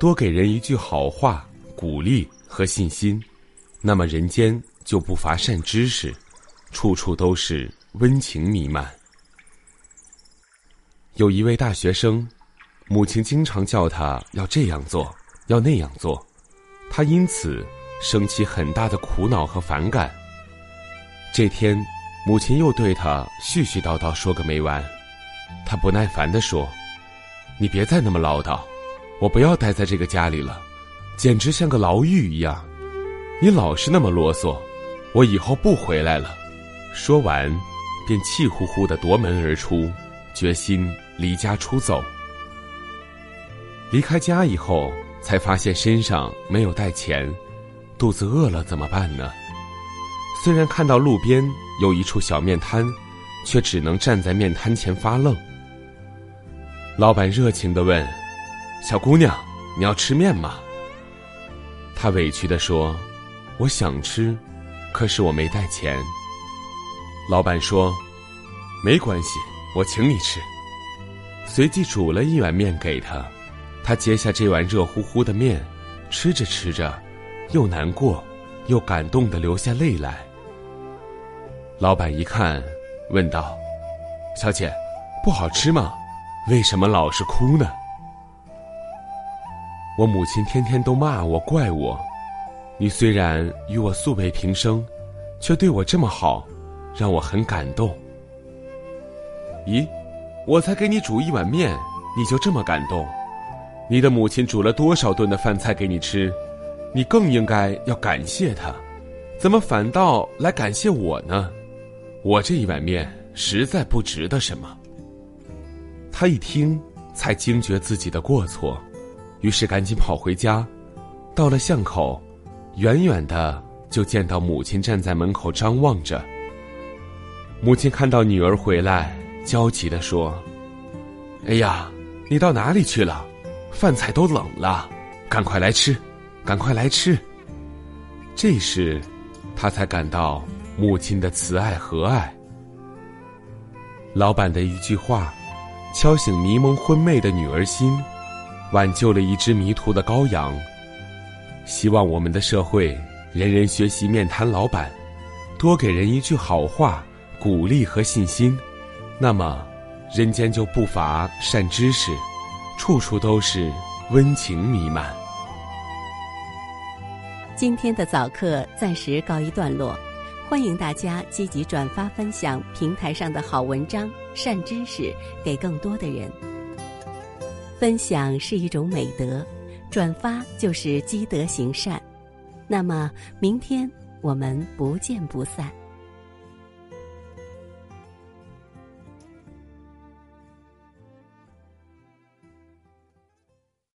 多给人一句好话、鼓励和信心，那么人间就不乏善知识，处处都是温情弥漫。有一位大学生，母亲经常叫他要这样做，要那样做，他因此。生起很大的苦恼和反感。这天，母亲又对他絮絮叨叨说个没完。他不耐烦地说：“你别再那么唠叨，我不要待在这个家里了，简直像个牢狱一样。你老是那么啰嗦，我以后不回来了。”说完，便气呼呼地夺门而出，决心离家出走。离开家以后，才发现身上没有带钱。肚子饿了怎么办呢？虽然看到路边有一处小面摊，却只能站在面摊前发愣。老板热情的问：“小姑娘，你要吃面吗？”她委屈的说：“我想吃，可是我没带钱。”老板说：“没关系，我请你吃。”随即煮了一碗面给她，她接下这碗热乎乎的面，吃着吃着。又难过，又感动的流下泪来。老板一看，问道：“小姐，不好吃吗？为什么老是哭呢？”我母亲天天都骂我、怪我。你虽然与我素未平生，却对我这么好，让我很感动。咦，我才给你煮一碗面，你就这么感动？你的母亲煮了多少顿的饭菜给你吃？你更应该要感谢他，怎么反倒来感谢我呢？我这一碗面实在不值得什么。他一听，才惊觉自己的过错，于是赶紧跑回家。到了巷口，远远的就见到母亲站在门口张望着。母亲看到女儿回来，焦急的说：“哎呀，你到哪里去了？饭菜都冷了，赶快来吃。”赶快来吃。这时，他才感到母亲的慈爱和爱。老板的一句话，敲醒迷蒙昏昧的女儿心，挽救了一只迷途的羔羊。希望我们的社会人人学习面瘫老板，多给人一句好话、鼓励和信心，那么人间就不乏善知识，处处都是温情弥漫。今天的早课暂时告一段落，欢迎大家积极转发分享平台上的好文章、善知识给更多的人。分享是一种美德，转发就是积德行善。那么，明天我们不见不散。